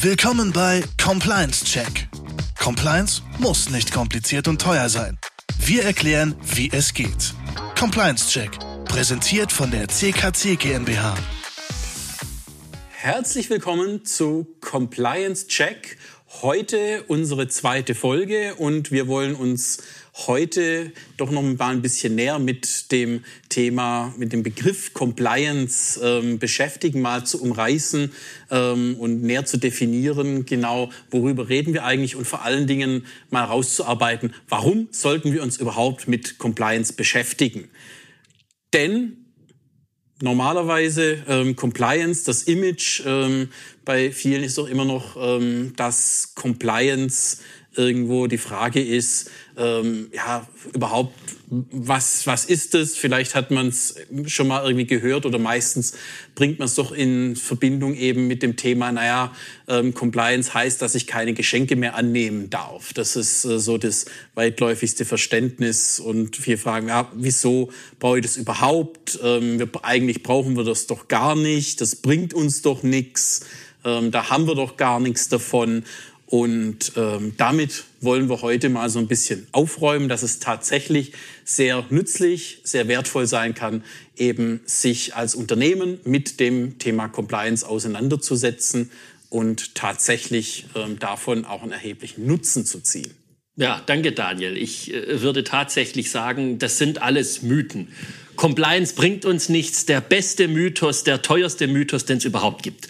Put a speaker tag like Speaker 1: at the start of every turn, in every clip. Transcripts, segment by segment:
Speaker 1: Willkommen bei Compliance Check. Compliance muss nicht kompliziert und teuer sein. Wir erklären, wie es geht. Compliance Check, präsentiert von der CKC GmbH.
Speaker 2: Herzlich willkommen zu Compliance Check. Heute unsere zweite Folge und wir wollen uns heute doch noch mal ein bisschen näher mit dem Thema, mit dem Begriff Compliance ähm, beschäftigen, mal zu umreißen ähm, und näher zu definieren, genau worüber reden wir eigentlich und vor allen Dingen mal rauszuarbeiten, warum sollten wir uns überhaupt mit Compliance beschäftigen. Denn normalerweise ähm, Compliance, das Image ähm, bei vielen ist doch immer noch, ähm, dass Compliance irgendwo die Frage ist, ähm, ja, überhaupt, was, was ist es? Vielleicht hat man es schon mal irgendwie gehört oder meistens bringt man es doch in Verbindung eben mit dem Thema, naja, ähm, Compliance heißt, dass ich keine Geschenke mehr annehmen darf. Das ist äh, so das weitläufigste Verständnis und wir fragen, ja, wieso brauche ich das überhaupt? Ähm, wir, eigentlich brauchen wir das doch gar nicht, das bringt uns doch nichts, ähm, da haben wir doch gar nichts davon. Und ähm, damit wollen wir heute mal so ein bisschen aufräumen, dass es tatsächlich sehr nützlich, sehr wertvoll sein kann, eben sich als Unternehmen mit dem Thema Compliance auseinanderzusetzen und tatsächlich ähm, davon auch einen erheblichen Nutzen zu ziehen.
Speaker 3: Ja, danke Daniel. Ich äh, würde tatsächlich sagen, das sind alles Mythen. Compliance bringt uns nichts. Der beste Mythos, der teuerste Mythos, den es überhaupt gibt.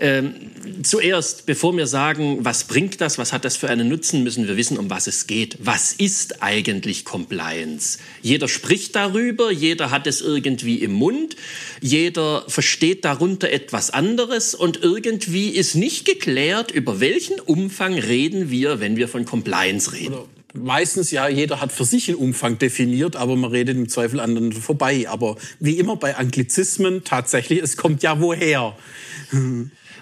Speaker 3: Ähm, zuerst, bevor wir sagen, was bringt das, was hat das für einen Nutzen, müssen wir wissen, um was es geht. Was ist eigentlich Compliance? Jeder spricht darüber, jeder hat es irgendwie im Mund, jeder versteht darunter etwas anderes und irgendwie ist nicht geklärt, über welchen Umfang reden wir, wenn wir von Compliance reden. Oder
Speaker 2: meistens ja, jeder hat für sich einen Umfang definiert, aber man redet im Zweifel anderen vorbei. Aber wie immer bei Anglizismen tatsächlich, es kommt ja woher.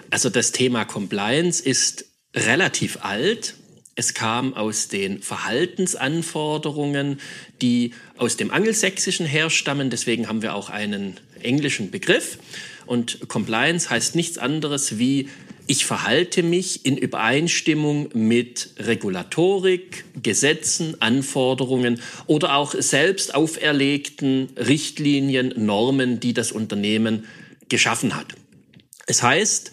Speaker 3: Also das Thema Compliance ist relativ alt. Es kam aus den Verhaltensanforderungen, die aus dem Angelsächsischen herstammen. Deswegen haben wir auch einen englischen Begriff. Und Compliance heißt nichts anderes wie, ich verhalte mich in Übereinstimmung mit Regulatorik, Gesetzen, Anforderungen oder auch selbst auferlegten Richtlinien, Normen, die das Unternehmen geschaffen hat. Es heißt,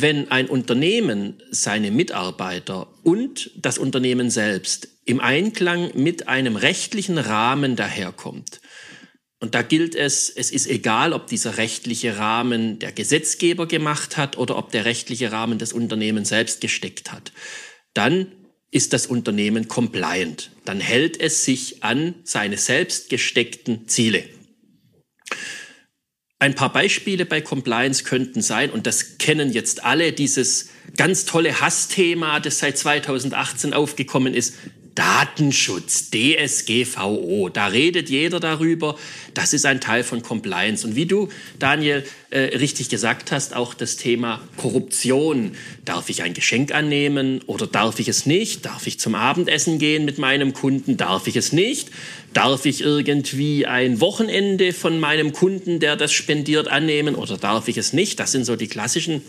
Speaker 3: wenn ein Unternehmen seine Mitarbeiter und das Unternehmen selbst im Einklang mit einem rechtlichen Rahmen daherkommt, und da gilt es, es ist egal, ob dieser rechtliche Rahmen der Gesetzgeber gemacht hat oder ob der rechtliche Rahmen das Unternehmen selbst gesteckt hat, dann ist das Unternehmen compliant. Dann hält es sich an seine selbst gesteckten Ziele. Ein paar Beispiele bei Compliance könnten sein, und das kennen jetzt alle, dieses ganz tolle Hassthema, das seit 2018 aufgekommen ist, Datenschutz, DSGVO, da redet jeder darüber. Das ist ein Teil von Compliance. Und wie du, Daniel, äh, richtig gesagt hast, auch das Thema Korruption. Darf ich ein Geschenk annehmen oder darf ich es nicht? Darf ich zum Abendessen gehen mit meinem Kunden? Darf ich es nicht? Darf ich irgendwie ein Wochenende von meinem Kunden, der das spendiert, annehmen oder darf ich es nicht? Das sind so die klassischen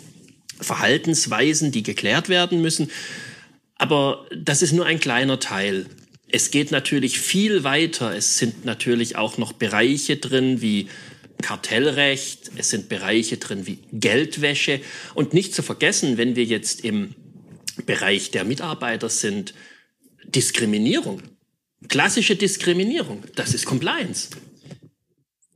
Speaker 3: Verhaltensweisen, die geklärt werden müssen. Aber das ist nur ein kleiner Teil. Es geht natürlich viel weiter. Es sind natürlich auch noch Bereiche drin wie Kartellrecht, es sind Bereiche drin wie Geldwäsche und nicht zu vergessen, wenn wir jetzt im Bereich der Mitarbeiter sind, Diskriminierung. Klassische Diskriminierung, das ist Compliance.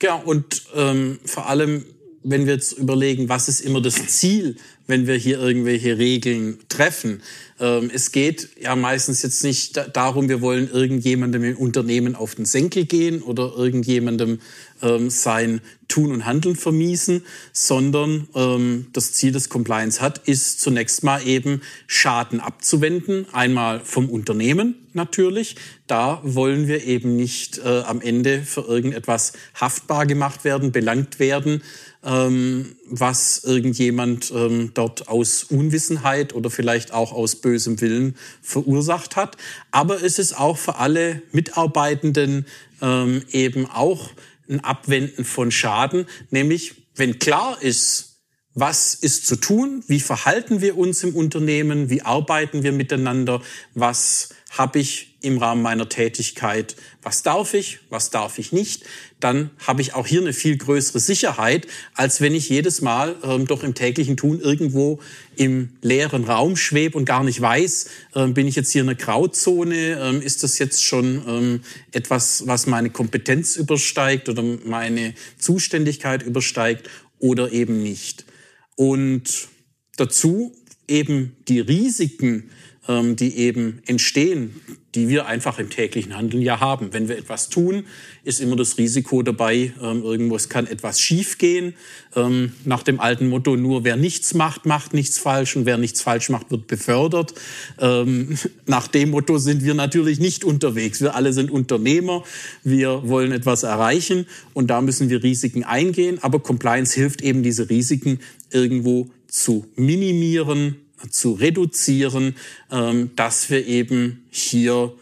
Speaker 2: Ja, und ähm, vor allem, wenn wir jetzt überlegen, was ist immer das Ziel, wenn wir hier irgendwelche Regeln treffen, es geht ja meistens jetzt nicht darum, wir wollen irgendjemandem im Unternehmen auf den Senkel gehen oder irgendjemandem ähm, sein Tun und Handeln vermiesen, sondern ähm, das Ziel des Compliance hat, ist zunächst mal eben Schaden abzuwenden. Einmal vom Unternehmen natürlich. Da wollen wir eben nicht äh, am Ende für irgendetwas haftbar gemacht werden, belangt werden, ähm, was irgendjemand ähm, dort aus Unwissenheit oder vielleicht auch aus bösem Willen verursacht hat. Aber es ist auch für alle Mitarbeitenden ähm, eben auch ein Abwenden von Schaden, nämlich wenn klar ist, was ist zu tun, wie verhalten wir uns im Unternehmen, wie arbeiten wir miteinander, was habe ich im Rahmen meiner Tätigkeit, was darf ich, was darf ich nicht, dann habe ich auch hier eine viel größere Sicherheit, als wenn ich jedes Mal ähm, doch im täglichen Tun irgendwo im leeren Raum schwebe und gar nicht weiß, ähm, bin ich jetzt hier in einer Grauzone, ähm, ist das jetzt schon ähm, etwas, was meine Kompetenz übersteigt oder meine Zuständigkeit übersteigt oder eben nicht. Und dazu eben die Risiken, ähm, die eben entstehen, die wir einfach im täglichen Handeln ja haben. Wenn wir etwas tun, ist immer das Risiko dabei, ähm, irgendwo es kann etwas schiefgehen. Ähm, nach dem alten Motto, nur wer nichts macht, macht nichts falsch und wer nichts falsch macht, wird befördert. Ähm, nach dem Motto sind wir natürlich nicht unterwegs. Wir alle sind Unternehmer, wir wollen etwas erreichen und da müssen wir Risiken eingehen. Aber Compliance hilft eben, diese Risiken irgendwo zu minimieren, zu reduzieren, ähm, dass wir eben hier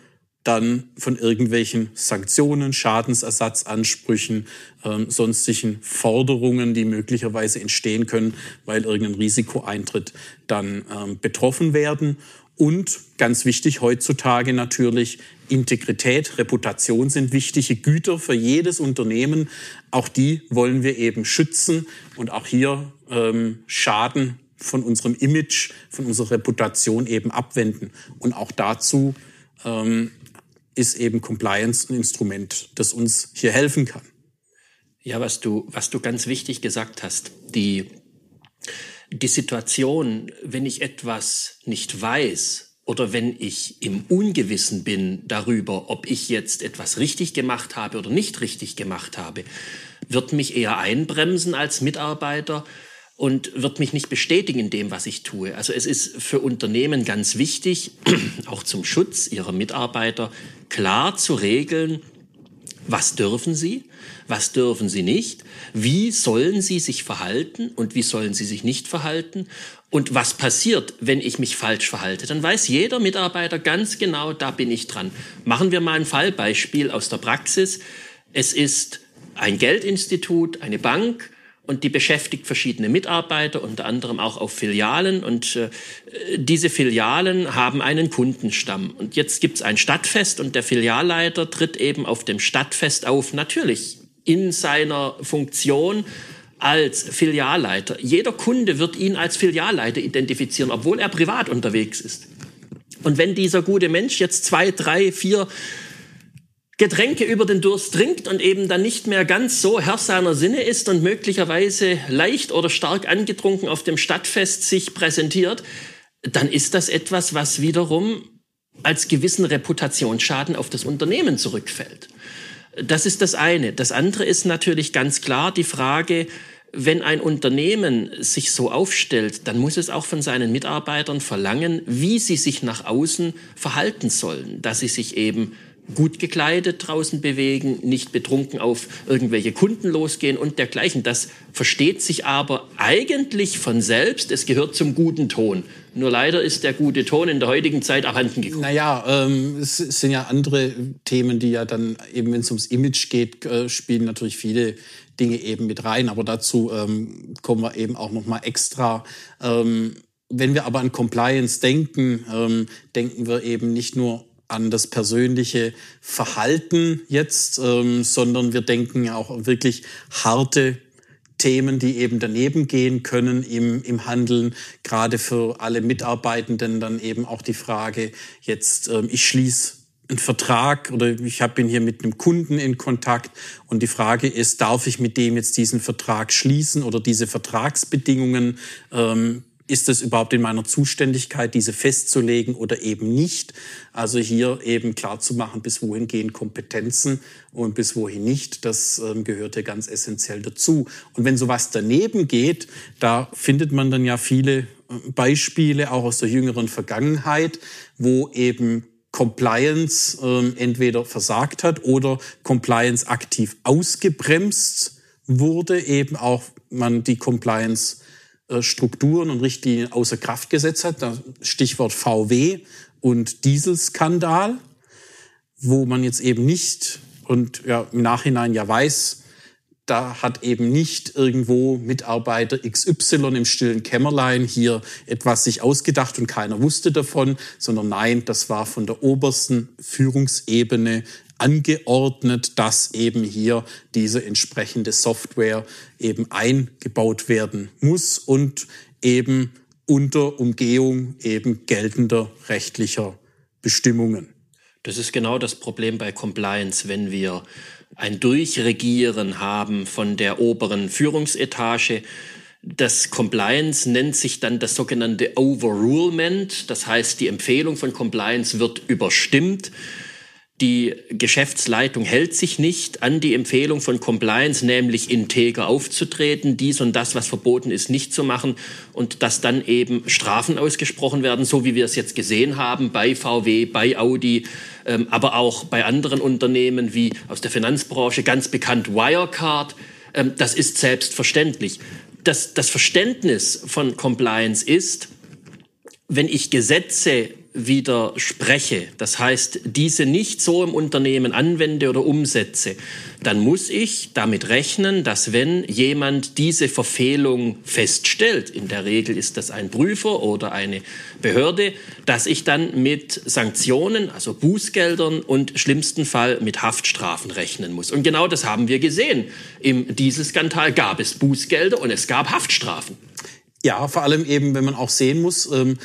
Speaker 2: dann von irgendwelchen Sanktionen, Schadensersatzansprüchen, ähm, sonstigen Forderungen, die möglicherweise entstehen können, weil irgendein Risiko eintritt, dann ähm, betroffen werden. Und ganz wichtig heutzutage natürlich Integrität, Reputation sind wichtige Güter für jedes Unternehmen. Auch die wollen wir eben schützen und auch hier ähm, Schaden von unserem Image, von unserer Reputation eben abwenden. Und auch dazu ähm, ist eben Compliance ein Instrument, das uns hier helfen kann.
Speaker 3: Ja, was du, was du ganz wichtig gesagt hast, die, die Situation, wenn ich etwas nicht weiß oder wenn ich im Ungewissen bin darüber, ob ich jetzt etwas richtig gemacht habe oder nicht richtig gemacht habe, wird mich eher einbremsen als Mitarbeiter und wird mich nicht bestätigen in dem, was ich tue. Also es ist für Unternehmen ganz wichtig, auch zum Schutz ihrer Mitarbeiter, klar zu regeln, was dürfen sie, was dürfen sie nicht, wie sollen sie sich verhalten und wie sollen sie sich nicht verhalten und was passiert, wenn ich mich falsch verhalte. Dann weiß jeder Mitarbeiter ganz genau, da bin ich dran. Machen wir mal ein Fallbeispiel aus der Praxis. Es ist ein Geldinstitut, eine Bank, und die beschäftigt verschiedene Mitarbeiter, unter anderem auch auf Filialen. Und äh, diese Filialen haben einen Kundenstamm. Und jetzt gibt es ein Stadtfest und der Filialleiter tritt eben auf dem Stadtfest auf, natürlich in seiner Funktion als Filialleiter. Jeder Kunde wird ihn als Filialleiter identifizieren, obwohl er privat unterwegs ist. Und wenn dieser gute Mensch jetzt zwei, drei, vier Getränke über den Durst trinkt und eben dann nicht mehr ganz so Herr seiner Sinne ist und möglicherweise leicht oder stark angetrunken auf dem Stadtfest sich präsentiert, dann ist das etwas, was wiederum als gewissen Reputationsschaden auf das Unternehmen zurückfällt. Das ist das eine. Das andere ist natürlich ganz klar die Frage, wenn ein Unternehmen sich so aufstellt, dann muss es auch von seinen Mitarbeitern verlangen, wie sie sich nach außen verhalten sollen, dass sie sich eben gut gekleidet draußen bewegen, nicht betrunken auf irgendwelche Kunden losgehen und dergleichen. Das versteht sich aber eigentlich von selbst. Es gehört zum guten Ton. Nur leider ist der gute Ton in der heutigen Zeit abhanden gekommen.
Speaker 2: Naja, ähm, es sind ja andere Themen, die ja dann eben, wenn es ums Image geht, äh, spielen natürlich viele Dinge eben mit rein. Aber dazu ähm, kommen wir eben auch noch mal extra. Ähm, wenn wir aber an Compliance denken, ähm, denken wir eben nicht nur an das persönliche Verhalten jetzt, ähm, sondern wir denken auch wirklich harte Themen, die eben daneben gehen können im, im Handeln, gerade für alle Mitarbeitenden dann eben auch die Frage, jetzt ähm, ich schließe einen Vertrag oder ich bin hier mit einem Kunden in Kontakt und die Frage ist, darf ich mit dem jetzt diesen Vertrag schließen oder diese Vertragsbedingungen ähm, ist es überhaupt in meiner Zuständigkeit, diese festzulegen oder eben nicht? Also hier eben klar zu machen, bis wohin gehen Kompetenzen und bis wohin nicht. Das ähm, gehört ja ganz essentiell dazu. Und wenn sowas daneben geht, da findet man dann ja viele äh, Beispiele auch aus der jüngeren Vergangenheit, wo eben Compliance ähm, entweder versagt hat oder Compliance aktiv ausgebremst wurde, eben auch man die Compliance äh, Strukturen und Richtlinien außer Kraft gesetzt hat. Stichwort VW und Dieselskandal, wo man jetzt eben nicht und ja, im Nachhinein ja weiß, da hat eben nicht irgendwo Mitarbeiter XY im stillen Kämmerlein hier etwas sich ausgedacht und keiner wusste davon, sondern nein, das war von der obersten Führungsebene angeordnet, dass eben hier diese entsprechende Software eben eingebaut werden muss und eben unter Umgehung eben geltender rechtlicher Bestimmungen.
Speaker 3: Das ist genau das Problem bei Compliance, wenn wir ein Durchregieren haben von der oberen Führungsetage. Das Compliance nennt sich dann das sogenannte Overrulement. Das heißt, die Empfehlung von Compliance wird überstimmt. Die Geschäftsleitung hält sich nicht an die Empfehlung von Compliance, nämlich integer aufzutreten, dies und das, was verboten ist, nicht zu machen und dass dann eben Strafen ausgesprochen werden, so wie wir es jetzt gesehen haben bei VW, bei Audi, ähm, aber auch bei anderen Unternehmen wie aus der Finanzbranche, ganz bekannt Wirecard. Ähm, das ist selbstverständlich. Das, das Verständnis von Compliance ist, wenn ich Gesetze widerspreche, das heißt, diese nicht so im Unternehmen anwende oder umsetze, dann muss ich damit rechnen, dass wenn jemand diese Verfehlung feststellt, in der Regel ist das ein Prüfer oder eine Behörde, dass ich dann mit Sanktionen, also Bußgeldern und schlimmsten Fall mit Haftstrafen rechnen muss. Und genau das haben wir gesehen. Im Dieselskandal gab es Bußgelder und es gab Haftstrafen.
Speaker 2: Ja, vor allem eben, wenn man auch sehen muss, wenn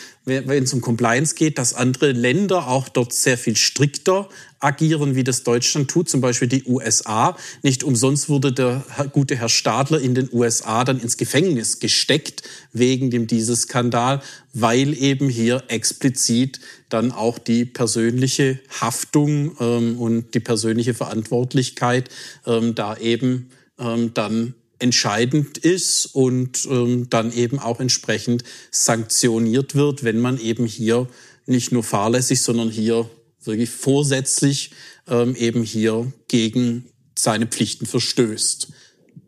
Speaker 2: es um Compliance geht, dass andere Länder auch dort sehr viel strikter agieren, wie das Deutschland tut, zum Beispiel die USA. Nicht umsonst wurde der gute Herr Stadler in den USA dann ins Gefängnis gesteckt wegen dem Dieselskandal, weil eben hier explizit dann auch die persönliche Haftung ähm, und die persönliche Verantwortlichkeit ähm, da eben ähm, dann entscheidend ist und ähm, dann eben auch entsprechend sanktioniert wird, wenn man eben hier nicht nur fahrlässig, sondern hier wirklich vorsätzlich ähm, eben hier gegen seine Pflichten verstößt.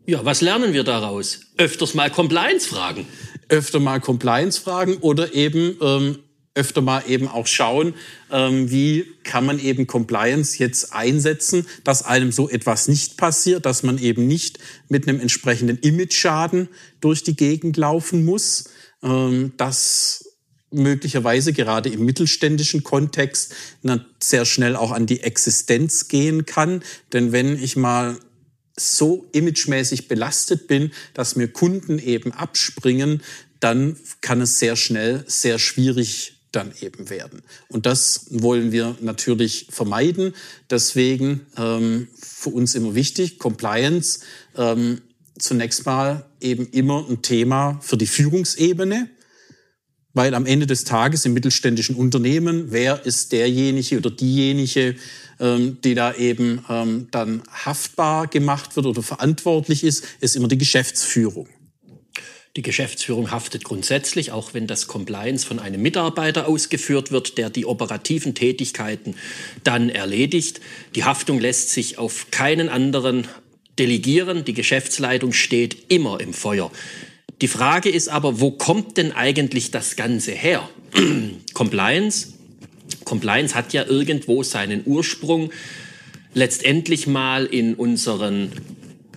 Speaker 3: Ja, was lernen wir daraus? Öfters mal Compliance fragen.
Speaker 2: Öfter mal Compliance fragen oder eben ähm, öfter mal eben auch schauen, ähm, wie kann man eben Compliance jetzt einsetzen, dass einem so etwas nicht passiert, dass man eben nicht mit einem entsprechenden Image-Schaden durch die Gegend laufen muss, ähm, dass möglicherweise gerade im mittelständischen Kontext sehr schnell auch an die Existenz gehen kann. Denn wenn ich mal so imagemäßig belastet bin, dass mir Kunden eben abspringen, dann kann es sehr schnell sehr schwierig dann eben werden. Und das wollen wir natürlich vermeiden. Deswegen ähm, für uns immer wichtig, Compliance ähm, zunächst mal eben immer ein Thema für die Führungsebene, weil am Ende des Tages im mittelständischen Unternehmen, wer ist derjenige oder diejenige, ähm, die da eben ähm, dann haftbar gemacht wird oder verantwortlich ist, ist immer die Geschäftsführung.
Speaker 3: Die Geschäftsführung haftet grundsätzlich, auch wenn das Compliance von einem Mitarbeiter ausgeführt wird, der die operativen Tätigkeiten dann erledigt. Die Haftung lässt sich auf keinen anderen delegieren. Die Geschäftsleitung steht immer im Feuer. Die Frage ist aber, wo kommt denn eigentlich das Ganze her? Compliance? Compliance hat ja irgendwo seinen Ursprung letztendlich mal in unseren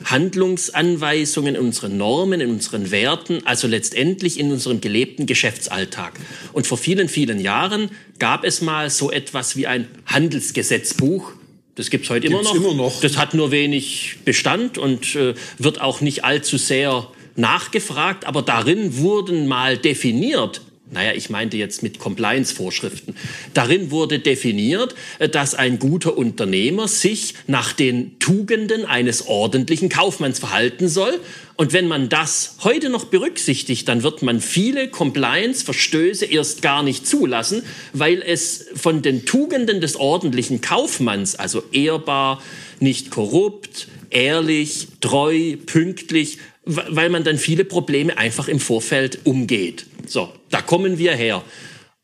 Speaker 3: Handlungsanweisungen, in unseren Normen, in unseren Werten, also letztendlich in unserem gelebten Geschäftsalltag. Und vor vielen, vielen Jahren gab es mal so etwas wie ein Handelsgesetzbuch. Das gibt's heute
Speaker 2: gibt's
Speaker 3: immer, noch.
Speaker 2: immer noch.
Speaker 3: Das hat nur wenig Bestand und äh, wird auch nicht allzu sehr nachgefragt, aber darin wurden mal definiert, naja, ich meinte jetzt mit Compliance-Vorschriften. Darin wurde definiert, äh, dass ein guter Unternehmer sich nach den Tugenden eines ordentlichen Kaufmanns verhalten soll. Und wenn man das heute noch berücksichtigt, dann wird man viele Compliance-Verstöße erst gar nicht zulassen, weil es von den Tugenden des ordentlichen Kaufmanns, also ehrbar, nicht korrupt, ehrlich, treu, pünktlich, weil man dann viele Probleme einfach im Vorfeld umgeht. So, da kommen wir her.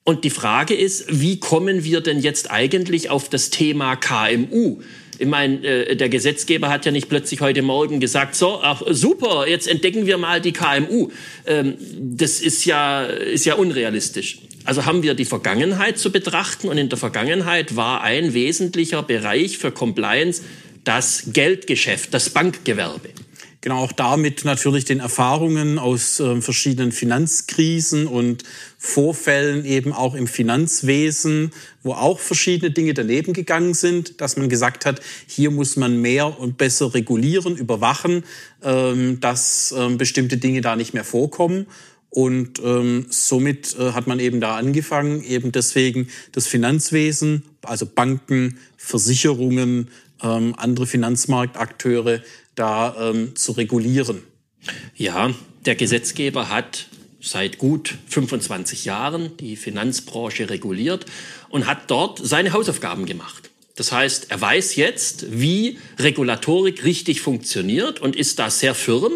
Speaker 3: Und die Frage ist, wie kommen wir denn jetzt eigentlich auf das Thema KMU? Ich meine, äh, der Gesetzgeber hat ja nicht plötzlich heute Morgen gesagt, so, ach, super, jetzt entdecken wir mal die KMU. Ähm, das ist ja, ist ja unrealistisch. Also haben wir die Vergangenheit zu betrachten und in der Vergangenheit war ein wesentlicher Bereich für Compliance das Geldgeschäft, das Bankgewerbe.
Speaker 2: Genau auch damit natürlich den Erfahrungen aus äh, verschiedenen Finanzkrisen und Vorfällen eben auch im Finanzwesen, wo auch verschiedene Dinge daneben gegangen sind, dass man gesagt hat, hier muss man mehr und besser regulieren, überwachen, ähm, dass ähm, bestimmte Dinge da nicht mehr vorkommen. Und ähm, somit äh, hat man eben da angefangen, eben deswegen das Finanzwesen, also Banken, Versicherungen, ähm, andere Finanzmarktakteure da ähm, zu regulieren.
Speaker 3: Ja, der Gesetzgeber hat seit gut 25 Jahren die Finanzbranche reguliert und hat dort seine Hausaufgaben gemacht. Das heißt, er weiß jetzt, wie Regulatorik richtig funktioniert und ist da sehr firm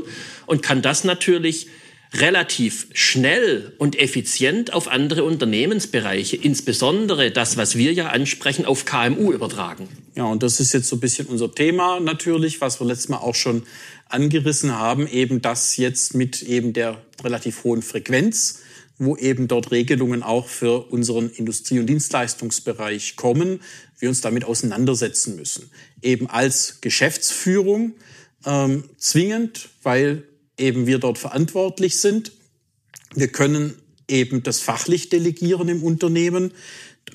Speaker 3: und kann das natürlich relativ schnell und effizient auf andere Unternehmensbereiche, insbesondere das, was wir ja ansprechen, auf KMU übertragen.
Speaker 2: Ja, und das ist jetzt so ein bisschen unser Thema natürlich, was wir letztes Mal auch schon angerissen haben, eben das jetzt mit eben der relativ hohen Frequenz, wo eben dort Regelungen auch für unseren Industrie- und Dienstleistungsbereich kommen, wir uns damit auseinandersetzen müssen. Eben als Geschäftsführung ähm, zwingend, weil eben wir dort verantwortlich sind. Wir können eben das fachlich delegieren im Unternehmen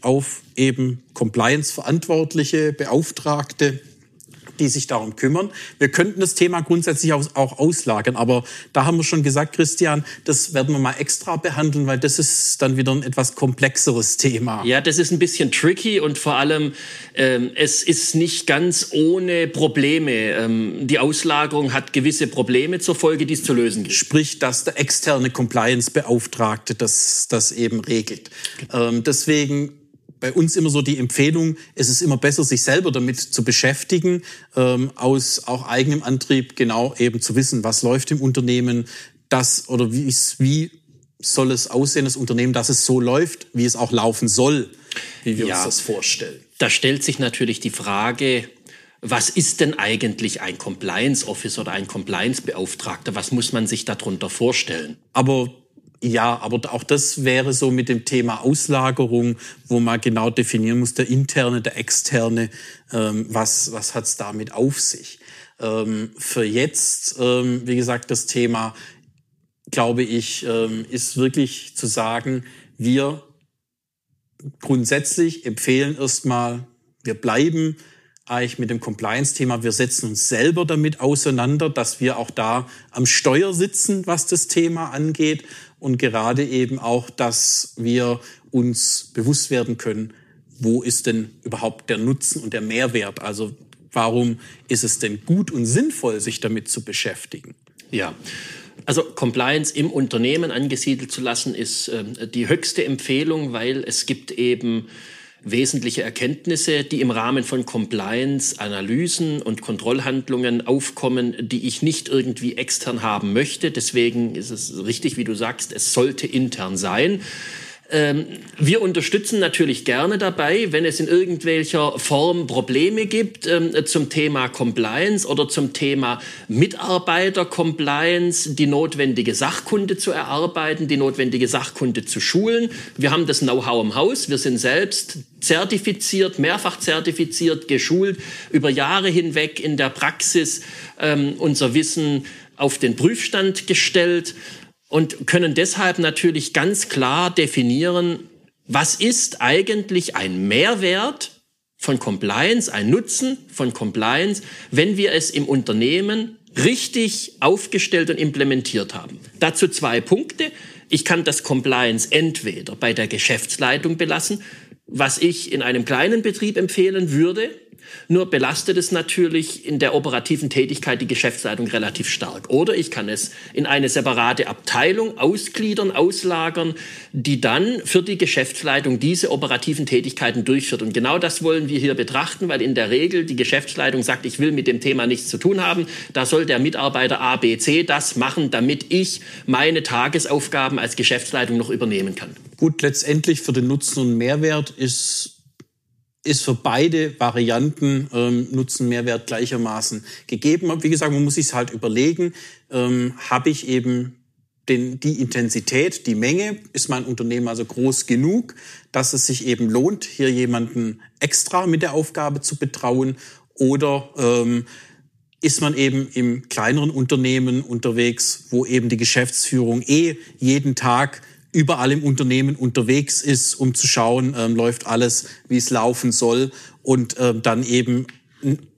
Speaker 2: auf eben Compliance-Verantwortliche, Beauftragte, die sich darum kümmern. Wir könnten das Thema grundsätzlich auch auslagern, aber da haben wir schon gesagt, Christian, das werden wir mal extra behandeln, weil das ist dann wieder ein etwas komplexeres Thema.
Speaker 3: Ja, das ist ein bisschen tricky und vor allem, ähm, es ist nicht ganz ohne Probleme. Ähm, die Auslagerung hat gewisse Probleme zur Folge, die es zu lösen gibt.
Speaker 2: Sprich, dass der externe Compliance-Beauftragte das, das eben regelt. Ähm, deswegen bei uns immer so die Empfehlung, es ist immer besser, sich selber damit zu beschäftigen, ähm, aus auch eigenem Antrieb genau eben zu wissen, was läuft im Unternehmen, das oder wie, ist, wie soll es aussehen, das Unternehmen, dass es so läuft, wie es auch laufen soll, wie wir ja, uns das vorstellen.
Speaker 3: Da stellt sich natürlich die Frage, was ist denn eigentlich ein Compliance Officer oder ein Compliance Beauftragter? Was muss man sich darunter vorstellen?
Speaker 2: Aber ja, aber auch das wäre so mit dem Thema Auslagerung, wo man genau definieren muss, der interne, der externe, ähm, was, was hat's damit auf sich. Ähm, für jetzt, ähm, wie gesagt, das Thema, glaube ich, ähm, ist wirklich zu sagen, wir grundsätzlich empfehlen erstmal, wir bleiben eigentlich mit dem Compliance-Thema. Wir setzen uns selber damit auseinander, dass wir auch da am Steuer sitzen, was das Thema angeht und gerade eben auch, dass wir uns bewusst werden können, wo ist denn überhaupt der Nutzen und der Mehrwert? Also warum ist es denn gut und sinnvoll, sich damit zu beschäftigen?
Speaker 3: Ja. Also Compliance im Unternehmen angesiedelt zu lassen, ist äh, die höchste Empfehlung, weil es gibt eben wesentliche Erkenntnisse, die im Rahmen von Compliance, Analysen und Kontrollhandlungen aufkommen, die ich nicht irgendwie extern haben möchte. Deswegen ist es richtig, wie du sagst, es sollte intern sein. Ähm, wir unterstützen natürlich gerne dabei, wenn es in irgendwelcher Form Probleme gibt ähm, zum Thema Compliance oder zum Thema Mitarbeiter-Compliance, die notwendige Sachkunde zu erarbeiten, die notwendige Sachkunde zu schulen. Wir haben das Know-how im Haus. Wir sind selbst zertifiziert, mehrfach zertifiziert, geschult, über Jahre hinweg in der Praxis ähm, unser Wissen auf den Prüfstand gestellt und können deshalb natürlich ganz klar definieren, was ist eigentlich ein Mehrwert von Compliance, ein Nutzen von Compliance, wenn wir es im Unternehmen richtig aufgestellt und implementiert haben. Dazu zwei Punkte. Ich kann das Compliance entweder bei der Geschäftsleitung belassen, was ich in einem kleinen Betrieb empfehlen würde, nur belastet es natürlich in der operativen Tätigkeit die Geschäftsleitung relativ stark. Oder ich kann es in eine separate Abteilung ausgliedern, auslagern, die dann für die Geschäftsleitung diese operativen Tätigkeiten durchführt. Und genau das wollen wir hier betrachten, weil in der Regel die Geschäftsleitung sagt, ich will mit dem Thema nichts zu tun haben. Da soll der Mitarbeiter A, B, C das machen, damit ich meine Tagesaufgaben als Geschäftsleitung noch übernehmen kann.
Speaker 2: Gut, letztendlich für den Nutzen und Mehrwert ist ist für beide Varianten ähm, Nutzen, Mehrwert gleichermaßen gegeben. Wie gesagt, man muss sich halt überlegen, ähm, habe ich eben den, die Intensität, die Menge, ist mein Unternehmen also groß genug, dass es sich eben lohnt, hier jemanden extra mit der Aufgabe zu betrauen? Oder ähm, ist man eben im kleineren Unternehmen unterwegs, wo eben die Geschäftsführung eh jeden Tag überall im Unternehmen unterwegs ist, um zu schauen, ähm, läuft alles, wie es laufen soll und ähm, dann eben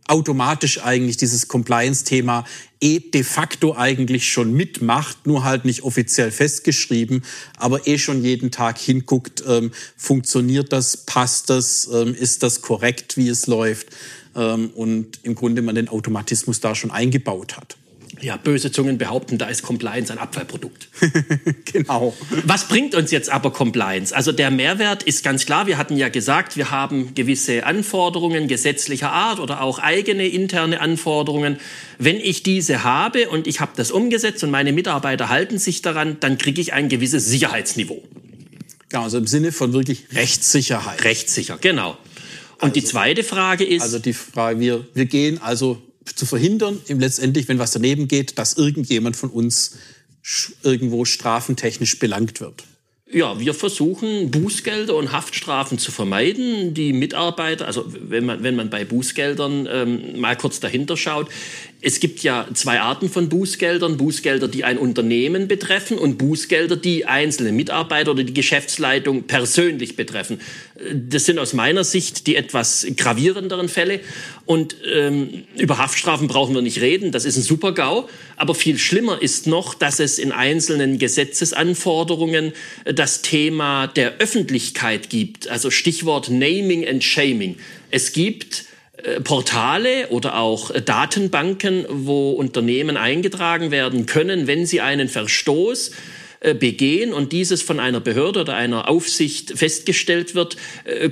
Speaker 2: automatisch eigentlich dieses Compliance-Thema eh de facto eigentlich schon mitmacht, nur halt nicht offiziell festgeschrieben, aber eh schon jeden Tag hinguckt, ähm, funktioniert das, passt das, ähm, ist das korrekt, wie es läuft ähm, und im Grunde man den Automatismus da schon eingebaut hat.
Speaker 3: Ja, böse Zungen behaupten, da ist Compliance ein Abfallprodukt.
Speaker 2: genau.
Speaker 3: Was bringt uns jetzt aber Compliance? Also der Mehrwert ist ganz klar. Wir hatten ja gesagt, wir haben gewisse Anforderungen gesetzlicher Art oder auch eigene interne Anforderungen. Wenn ich diese habe und ich habe das umgesetzt und meine Mitarbeiter halten sich daran, dann kriege ich ein gewisses Sicherheitsniveau.
Speaker 2: Ja, also im Sinne von wirklich Rechtssicherheit.
Speaker 3: Rechtssicher, genau. Und also, die zweite Frage ist.
Speaker 2: Also die Frage, wir, wir gehen also zu verhindern, letztendlich, wenn was daneben geht, dass irgendjemand von uns irgendwo strafentechnisch belangt wird.
Speaker 3: Ja, wir versuchen Bußgelder und Haftstrafen zu vermeiden. Die Mitarbeiter, also wenn man, wenn man bei Bußgeldern ähm, mal kurz dahinter schaut, es gibt ja zwei Arten von Bußgeldern. Bußgelder, die ein Unternehmen betreffen und Bußgelder, die einzelne Mitarbeiter oder die Geschäftsleitung persönlich betreffen. Das sind aus meiner Sicht die etwas gravierenderen Fälle. Und ähm, über Haftstrafen brauchen wir nicht reden. Das ist ein Super-GAU. Aber viel schlimmer ist noch, dass es in einzelnen Gesetzesanforderungen das Thema der Öffentlichkeit gibt. Also Stichwort Naming and Shaming. Es gibt äh, Portale oder auch äh, Datenbanken, wo Unternehmen eingetragen werden können, wenn sie einen Verstoß äh, begehen und dieses von einer Behörde oder einer Aufsicht festgestellt wird,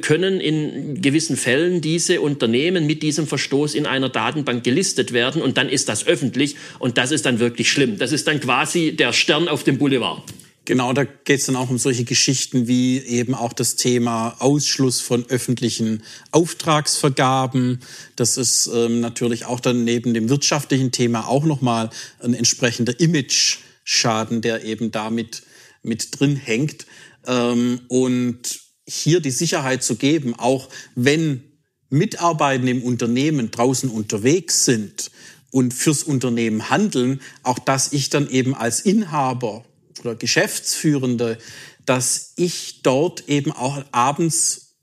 Speaker 3: können in gewissen Fällen diese Unternehmen mit diesem Verstoß in einer Datenbank gelistet werden und dann ist das öffentlich und das ist dann wirklich schlimm. Das ist dann quasi der Stern auf dem Boulevard.
Speaker 2: Genau, da geht es dann auch um solche Geschichten wie eben auch das Thema Ausschluss von öffentlichen Auftragsvergaben. Das ist ähm, natürlich auch dann neben dem wirtschaftlichen Thema auch nochmal ein entsprechender Image-Schaden, der eben damit mit drin hängt. Ähm, und hier die Sicherheit zu geben, auch wenn Mitarbeiter im Unternehmen draußen unterwegs sind und fürs Unternehmen handeln, auch dass ich dann eben als Inhaber oder Geschäftsführende, dass ich dort eben auch abends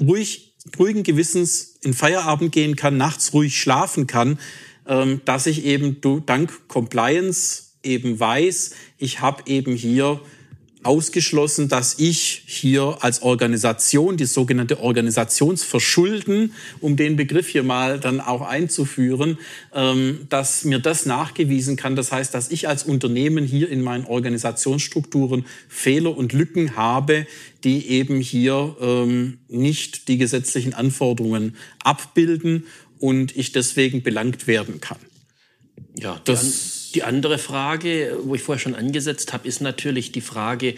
Speaker 2: ruhig, ruhigen Gewissens in Feierabend gehen kann, nachts ruhig schlafen kann, ähm, dass ich eben dank Compliance eben weiß, ich habe eben hier ausgeschlossen, dass ich hier als Organisation, die sogenannte Organisationsverschulden, um den Begriff hier mal dann auch einzuführen, ähm, dass mir das nachgewiesen kann. Das heißt, dass ich als Unternehmen hier in meinen Organisationsstrukturen Fehler und Lücken habe, die eben hier ähm, nicht die gesetzlichen Anforderungen abbilden und ich deswegen belangt werden kann.
Speaker 3: Ja, das die andere Frage, wo ich vorher schon angesetzt habe, ist natürlich die Frage,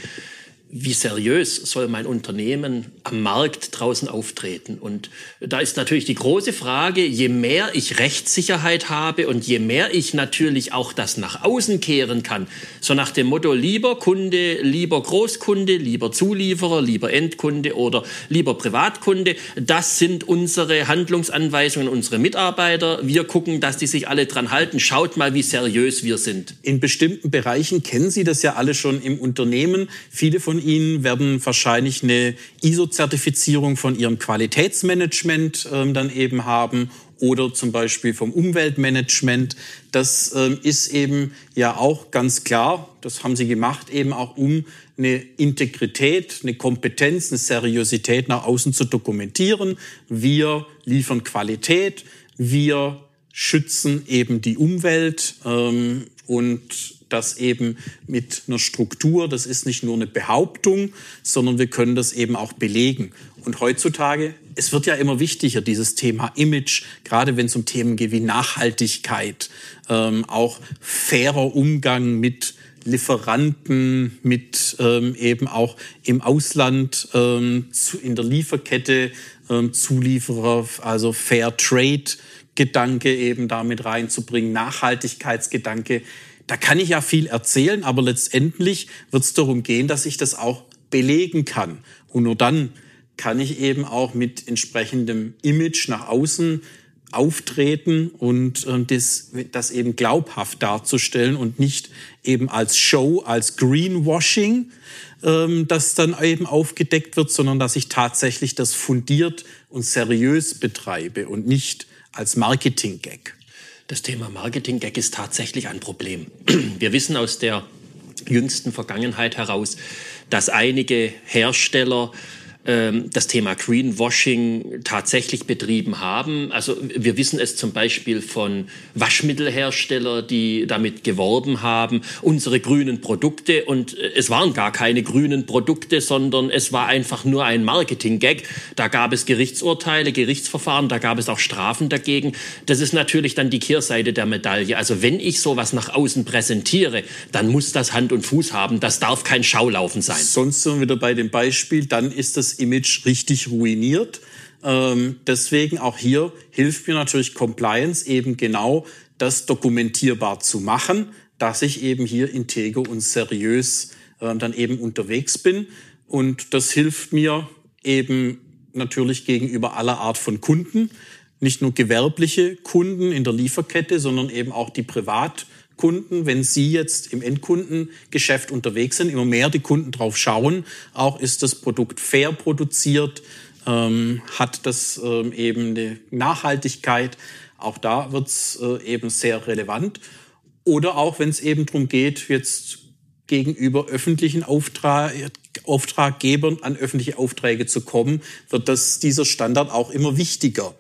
Speaker 3: wie seriös soll mein Unternehmen am Markt draußen auftreten? Und da ist natürlich die große Frage, je mehr ich Rechtssicherheit habe und je mehr ich natürlich auch das nach außen kehren kann, so nach dem Motto lieber Kunde, lieber Großkunde, lieber Zulieferer, lieber Endkunde oder lieber Privatkunde, das sind unsere Handlungsanweisungen, unsere Mitarbeiter. Wir gucken, dass die sich alle dran halten. Schaut mal, wie seriös wir sind.
Speaker 2: In bestimmten Bereichen kennen Sie das ja alle schon im Unternehmen. Viele von Ihnen werden wahrscheinlich eine ISO-Zertifizierung von Ihrem Qualitätsmanagement ähm, dann eben haben oder zum Beispiel vom Umweltmanagement. Das ähm, ist eben ja auch ganz klar, das haben Sie gemacht, eben auch um eine Integrität, eine Kompetenz, eine Seriosität nach außen zu dokumentieren. Wir liefern Qualität, wir schützen eben die Umwelt ähm, und das eben mit einer Struktur, das ist nicht nur eine Behauptung, sondern wir können das eben auch belegen. Und heutzutage, es wird ja immer wichtiger, dieses Thema Image, gerade wenn es um Themen geht wie Nachhaltigkeit, ähm, auch fairer Umgang mit Lieferanten, mit ähm, eben auch im Ausland ähm, zu, in der Lieferkette ähm, Zulieferer, also Fair Trade Gedanke eben damit reinzubringen, Nachhaltigkeitsgedanke da kann ich ja viel erzählen, aber letztendlich wird es darum gehen, dass ich das auch belegen kann. Und nur dann kann ich eben auch mit entsprechendem Image nach außen auftreten und äh, das, das eben glaubhaft darzustellen und nicht eben als Show, als Greenwashing, ähm, das dann eben aufgedeckt wird, sondern dass ich tatsächlich das fundiert und seriös betreibe und nicht als Marketing-Gag.
Speaker 3: Das Thema Marketing-Gag ist tatsächlich ein Problem. Wir wissen aus der jüngsten Vergangenheit heraus, dass einige Hersteller ähm, das Thema Greenwashing tatsächlich betrieben haben. Also wir wissen es zum Beispiel von Waschmittelherstellern, die damit geworben haben, unsere grünen Produkte. Und äh, es waren gar keine grünen Produkte, sondern es war einfach nur ein Marketing-Gag. Da gab es Gerichtsurteile, Gerichtsverfahren, da gab es auch Strafen dagegen. Das ist natürlich dann die Kehrseite der Medaille. Also wenn ich sowas nach außen präsentiere, dann muss das Hand und Fuß haben. Das darf kein Schaulaufen sein.
Speaker 2: Sonst sind wir wieder bei dem Beispiel, dann ist das Image richtig ruiniert. Ähm, deswegen auch hier hilft mir natürlich Compliance eben genau das dokumentierbar zu machen, dass ich eben hier integer und seriös äh, dann eben unterwegs bin. Und das hilft mir eben natürlich gegenüber aller Art von Kunden, nicht nur gewerbliche Kunden in der Lieferkette, sondern eben auch die Privat Kunden, wenn Sie jetzt im Endkundengeschäft unterwegs sind, immer mehr die Kunden drauf schauen, auch ist das Produkt fair produziert, ähm, hat das ähm, eben eine Nachhaltigkeit, auch da wird es äh, eben sehr relevant. Oder auch, wenn es eben darum geht, jetzt gegenüber öffentlichen Auftrag, Auftraggebern an öffentliche Aufträge zu kommen, wird das, dieser Standard auch immer wichtiger.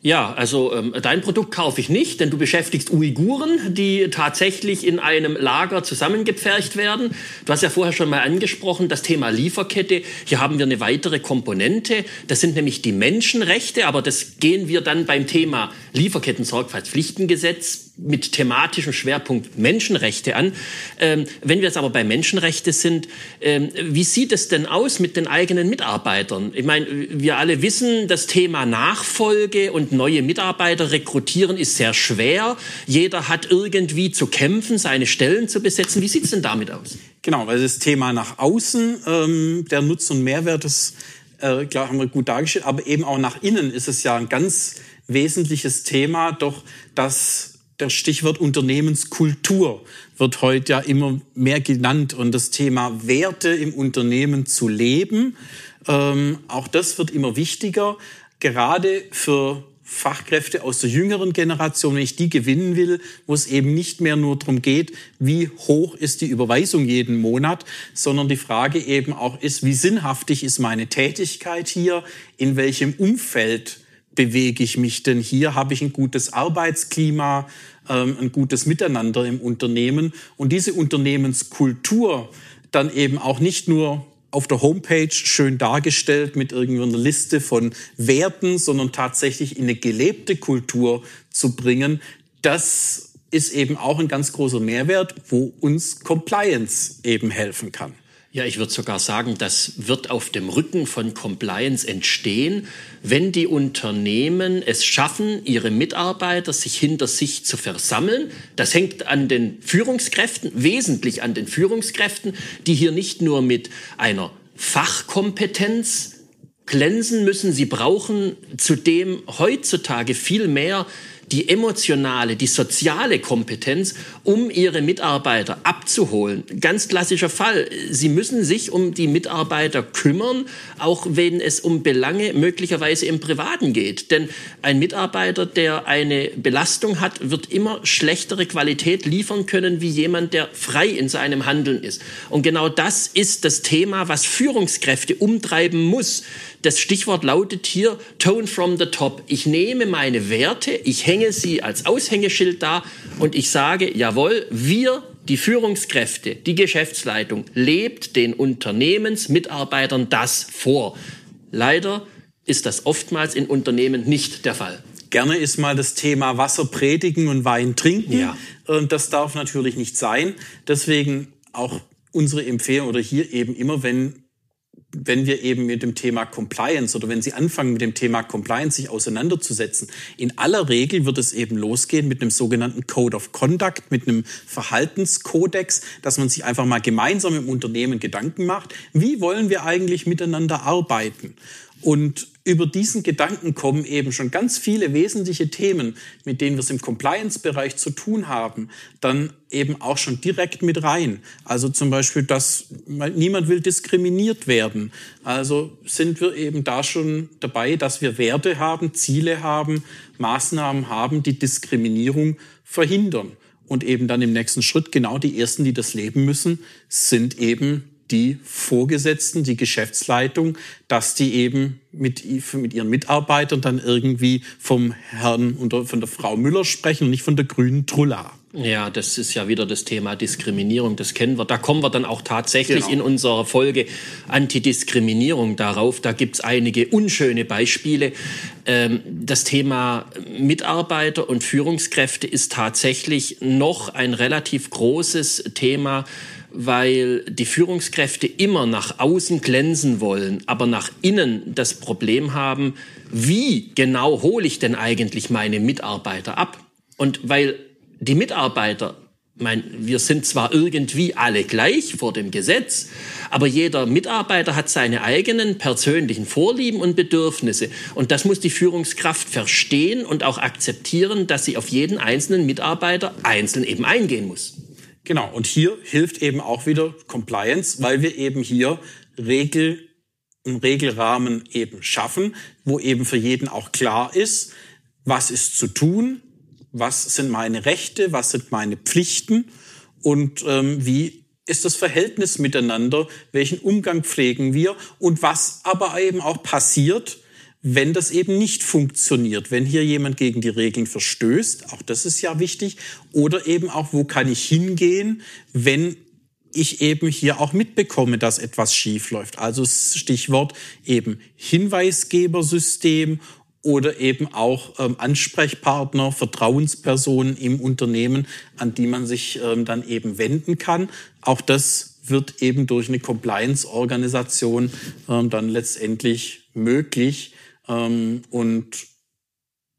Speaker 3: Ja, also ähm, dein Produkt kaufe ich nicht, denn du beschäftigst Uiguren, die tatsächlich in einem Lager zusammengepfercht werden. Du hast ja vorher schon mal angesprochen, das Thema Lieferkette. Hier haben wir eine weitere Komponente. Das sind nämlich die Menschenrechte, aber das gehen wir dann beim Thema Lieferketten-Sorgfaltspflichtengesetz mit thematischem Schwerpunkt Menschenrechte an. Ähm, wenn wir jetzt aber bei Menschenrechte sind, ähm, wie sieht es denn aus mit den eigenen Mitarbeitern? Ich meine, wir alle wissen, das Thema Nachfolge und neue Mitarbeiter rekrutieren ist sehr schwer. Jeder hat irgendwie zu kämpfen, seine Stellen zu besetzen. Wie sieht es denn damit aus?
Speaker 2: Genau, weil das Thema nach außen, ähm, der Nutzen und Mehrwert, das äh, klar, haben wir gut dargestellt, aber eben auch nach innen ist es ja ein ganz wesentliches Thema, doch das das Stichwort Unternehmenskultur wird heute ja immer mehr genannt und das Thema Werte im Unternehmen zu leben, ähm, auch das wird immer wichtiger, gerade für Fachkräfte aus der jüngeren Generation, wenn ich die gewinnen will, wo es eben nicht mehr nur darum geht, wie hoch ist die Überweisung jeden Monat, sondern die Frage eben auch ist, wie sinnhaftig ist meine Tätigkeit hier, in welchem Umfeld bewege ich mich denn hier? Habe ich ein gutes Arbeitsklima, ähm, ein gutes Miteinander im Unternehmen? Und diese Unternehmenskultur dann eben auch nicht nur auf der Homepage schön dargestellt mit irgendeiner Liste von Werten, sondern tatsächlich in eine gelebte Kultur zu bringen, das ist eben auch ein ganz großer Mehrwert, wo uns Compliance eben helfen kann.
Speaker 3: Ja, ich würde sogar sagen, das wird auf dem Rücken von Compliance entstehen, wenn die Unternehmen es schaffen, ihre Mitarbeiter sich hinter sich zu versammeln. Das hängt an den Führungskräften, wesentlich an den Führungskräften, die hier nicht nur mit einer Fachkompetenz glänzen müssen, sie brauchen zudem heutzutage viel mehr die emotionale, die soziale Kompetenz, um ihre Mitarbeiter abzuholen. Ganz klassischer Fall. Sie müssen sich um die Mitarbeiter kümmern, auch wenn es um Belange möglicherweise im Privaten geht. Denn ein Mitarbeiter, der eine Belastung hat, wird immer schlechtere Qualität liefern können wie jemand, der frei in seinem Handeln ist. Und genau das ist das Thema, was Führungskräfte umtreiben muss. Das Stichwort lautet hier Tone from the top. Ich nehme meine Werte, ich hänge sie als Aushängeschild da und ich sage, jawohl, wir die Führungskräfte, die Geschäftsleitung lebt den Unternehmensmitarbeitern das vor. Leider ist das oftmals in Unternehmen nicht der Fall.
Speaker 2: Gerne ist mal das Thema Wasser predigen und Wein trinken. Ja. Und das darf natürlich nicht sein. Deswegen auch unsere Empfehlung oder hier eben immer, wenn wenn wir eben mit dem Thema Compliance oder wenn Sie anfangen mit dem Thema Compliance sich auseinanderzusetzen, in aller Regel wird es eben losgehen mit einem sogenannten Code of Conduct, mit einem Verhaltenskodex, dass man sich einfach mal gemeinsam im Unternehmen Gedanken macht, wie wollen wir eigentlich miteinander arbeiten? Und über diesen Gedanken kommen eben schon ganz viele wesentliche Themen, mit denen wir es im Compliance-Bereich zu tun haben, dann eben auch schon direkt mit rein. Also zum Beispiel, dass niemand will diskriminiert werden. Also sind wir eben da schon dabei, dass wir Werte haben, Ziele haben, Maßnahmen haben, die Diskriminierung verhindern. Und eben dann im nächsten Schritt genau die ersten, die das leben müssen, sind eben die Vorgesetzten, die Geschäftsleitung, dass die eben mit, mit ihren Mitarbeitern dann irgendwie vom Herrn oder von der Frau Müller sprechen und nicht von der grünen Trulla.
Speaker 3: Ja, das ist ja wieder das Thema Diskriminierung, das kennen wir. Da kommen wir dann auch tatsächlich genau. in unserer Folge Antidiskriminierung darauf. Da gibt's einige unschöne Beispiele. Ähm, das Thema Mitarbeiter und Führungskräfte ist tatsächlich noch ein relativ großes Thema weil die Führungskräfte immer nach außen glänzen wollen, aber nach innen das Problem haben, wie genau hole ich denn eigentlich meine Mitarbeiter ab? Und weil die Mitarbeiter, mein, wir sind zwar irgendwie alle gleich vor dem Gesetz, aber jeder Mitarbeiter hat seine eigenen persönlichen Vorlieben und Bedürfnisse. Und das muss die Führungskraft verstehen und auch akzeptieren, dass sie auf jeden einzelnen Mitarbeiter einzeln eben eingehen muss.
Speaker 2: Genau, und hier hilft eben auch wieder Compliance, weil wir eben hier Regel, einen Regelrahmen eben schaffen, wo eben für jeden auch klar ist, was ist zu tun, was sind meine Rechte, was sind meine Pflichten und ähm, wie ist das Verhältnis miteinander, welchen Umgang pflegen wir und was aber eben auch passiert, wenn das eben nicht funktioniert, wenn hier jemand gegen die Regeln verstößt, auch das ist ja wichtig, oder eben auch, wo kann ich hingehen, wenn ich eben hier auch mitbekomme, dass etwas schief läuft. Also Stichwort eben Hinweisgebersystem oder eben auch ähm, Ansprechpartner, Vertrauenspersonen im Unternehmen, an die man sich ähm, dann eben wenden kann. Auch das wird eben durch eine Compliance-Organisation ähm, dann letztendlich möglich, ähm, und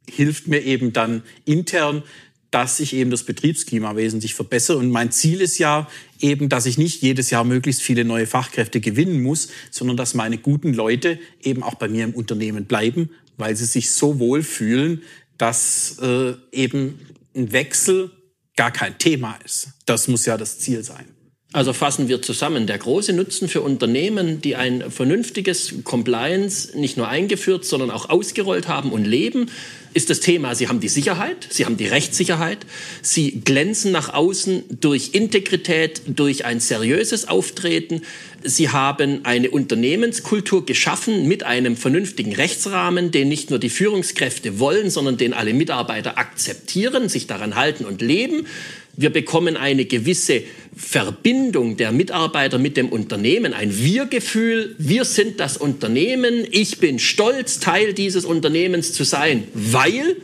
Speaker 2: hilft mir eben dann intern, dass ich eben das Betriebsklima wesentlich verbessere. Und mein Ziel ist ja eben, dass ich nicht jedes Jahr möglichst viele neue Fachkräfte gewinnen muss, sondern dass meine guten Leute eben auch bei mir im Unternehmen bleiben, weil sie sich so wohl fühlen, dass äh, eben ein Wechsel gar kein Thema ist. Das muss ja das Ziel sein.
Speaker 3: Also fassen wir zusammen. Der große Nutzen für Unternehmen, die ein vernünftiges Compliance nicht nur eingeführt, sondern auch ausgerollt haben und leben, ist das Thema, sie haben die Sicherheit, sie haben die Rechtssicherheit, sie glänzen nach außen durch Integrität, durch ein seriöses Auftreten, sie haben eine Unternehmenskultur geschaffen mit einem vernünftigen Rechtsrahmen, den nicht nur die Führungskräfte wollen, sondern den alle Mitarbeiter akzeptieren, sich daran halten und leben. Wir bekommen eine gewisse Verbindung der Mitarbeiter mit dem Unternehmen, ein Wir-Gefühl. Wir sind das Unternehmen. Ich bin stolz, Teil dieses Unternehmens zu sein, weil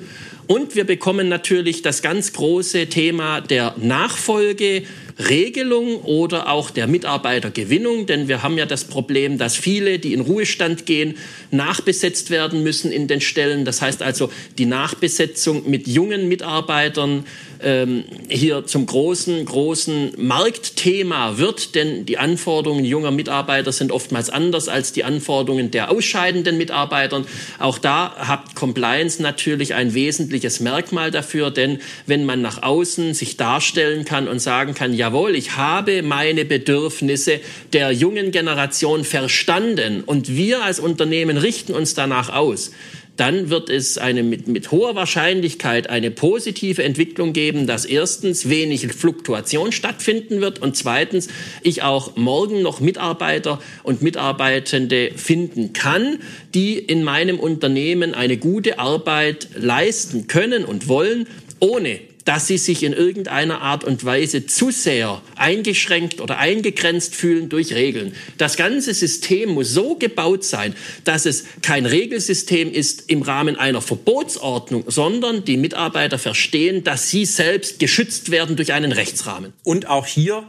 Speaker 3: und wir bekommen natürlich das ganz große Thema der Nachfolge, Regelung oder auch der Mitarbeitergewinnung, denn wir haben ja das Problem, dass viele, die in Ruhestand gehen, nachbesetzt werden müssen in den Stellen. Das heißt also, die Nachbesetzung mit jungen Mitarbeitern ähm, hier zum großen, großen Marktthema wird, denn die Anforderungen junger Mitarbeiter sind oftmals anders als die Anforderungen der ausscheidenden Mitarbeitern. Auch da hat Compliance natürlich ein wesentliches Merkmal dafür, denn wenn man nach außen sich darstellen kann und sagen kann, jawohl, ich habe meine Bedürfnisse der jungen Generation verstanden und wir als Unternehmen richten uns danach aus, dann wird es eine mit, mit hoher Wahrscheinlichkeit eine positive Entwicklung geben, dass erstens wenig Fluktuation stattfinden wird und zweitens ich auch morgen noch Mitarbeiter und Mitarbeitende finden kann, die in meinem Unternehmen eine gute Arbeit leisten können und wollen, ohne dass sie sich in irgendeiner Art und Weise zu sehr eingeschränkt oder eingegrenzt fühlen durch Regeln. Das ganze System muss so gebaut sein, dass es kein Regelsystem ist im Rahmen einer Verbotsordnung, sondern die Mitarbeiter verstehen, dass sie selbst geschützt werden durch einen Rechtsrahmen.
Speaker 2: Und auch hier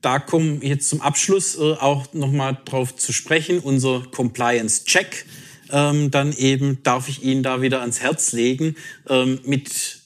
Speaker 2: da kommen jetzt zum Abschluss äh, auch nochmal drauf zu sprechen, unser Compliance Check. Ähm, dann eben darf ich Ihnen da wieder ans Herz legen, ähm, mit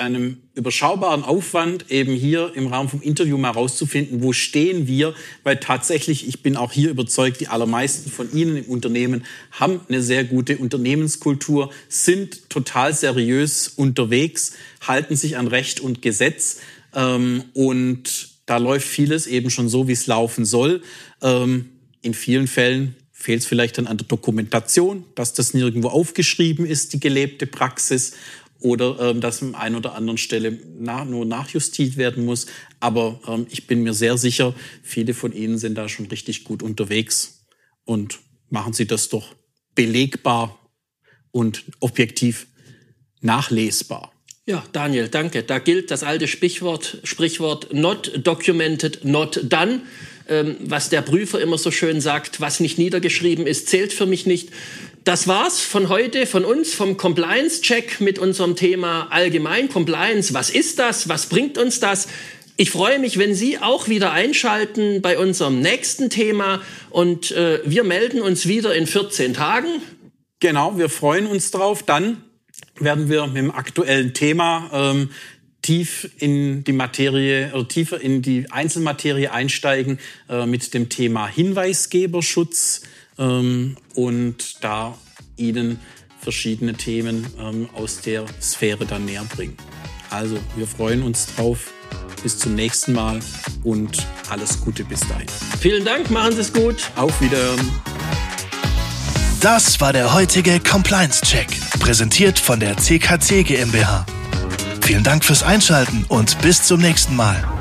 Speaker 2: einem überschaubaren Aufwand eben hier im Rahmen vom Interview mal rauszufinden, wo stehen wir, weil tatsächlich, ich bin auch hier überzeugt, die allermeisten von Ihnen im Unternehmen haben eine sehr gute Unternehmenskultur, sind total seriös unterwegs, halten sich an Recht und Gesetz ähm, und da läuft vieles eben schon so, wie es laufen soll. Ähm, in vielen Fällen fehlt es vielleicht dann an der Dokumentation, dass das nirgendwo aufgeschrieben ist, die gelebte Praxis oder ähm, dass an einer oder anderen Stelle nach, nur nachjustiert werden muss. Aber ähm, ich bin mir sehr sicher, viele von Ihnen sind da schon richtig gut unterwegs und machen Sie das doch belegbar und objektiv nachlesbar.
Speaker 3: Ja, Daniel, danke. Da gilt das alte Sprichwort, Sprichwort not documented, not done. Ähm, was der Prüfer immer so schön sagt, was nicht niedergeschrieben ist, zählt für mich nicht. Das war's von heute, von uns, vom Compliance-Check mit unserem Thema allgemein Compliance. Was ist das? Was bringt uns das? Ich freue mich, wenn Sie auch wieder einschalten bei unserem nächsten Thema und äh, wir melden uns wieder in 14 Tagen.
Speaker 2: Genau, wir freuen uns drauf. Dann werden wir mit dem aktuellen Thema ähm, tief in die Materie oder tiefer in die Einzelmaterie einsteigen äh, mit dem Thema Hinweisgeberschutz ähm, und da Ihnen verschiedene Themen ähm, aus der Sphäre dann näher bringen. Also, wir freuen uns drauf. Bis zum nächsten Mal und alles Gute bis dahin.
Speaker 3: Vielen Dank, machen Sie es gut.
Speaker 2: Auf Wiedersehen.
Speaker 1: Das war der heutige Compliance Check, präsentiert von der CKC GmbH. Vielen Dank fürs Einschalten und bis zum nächsten Mal.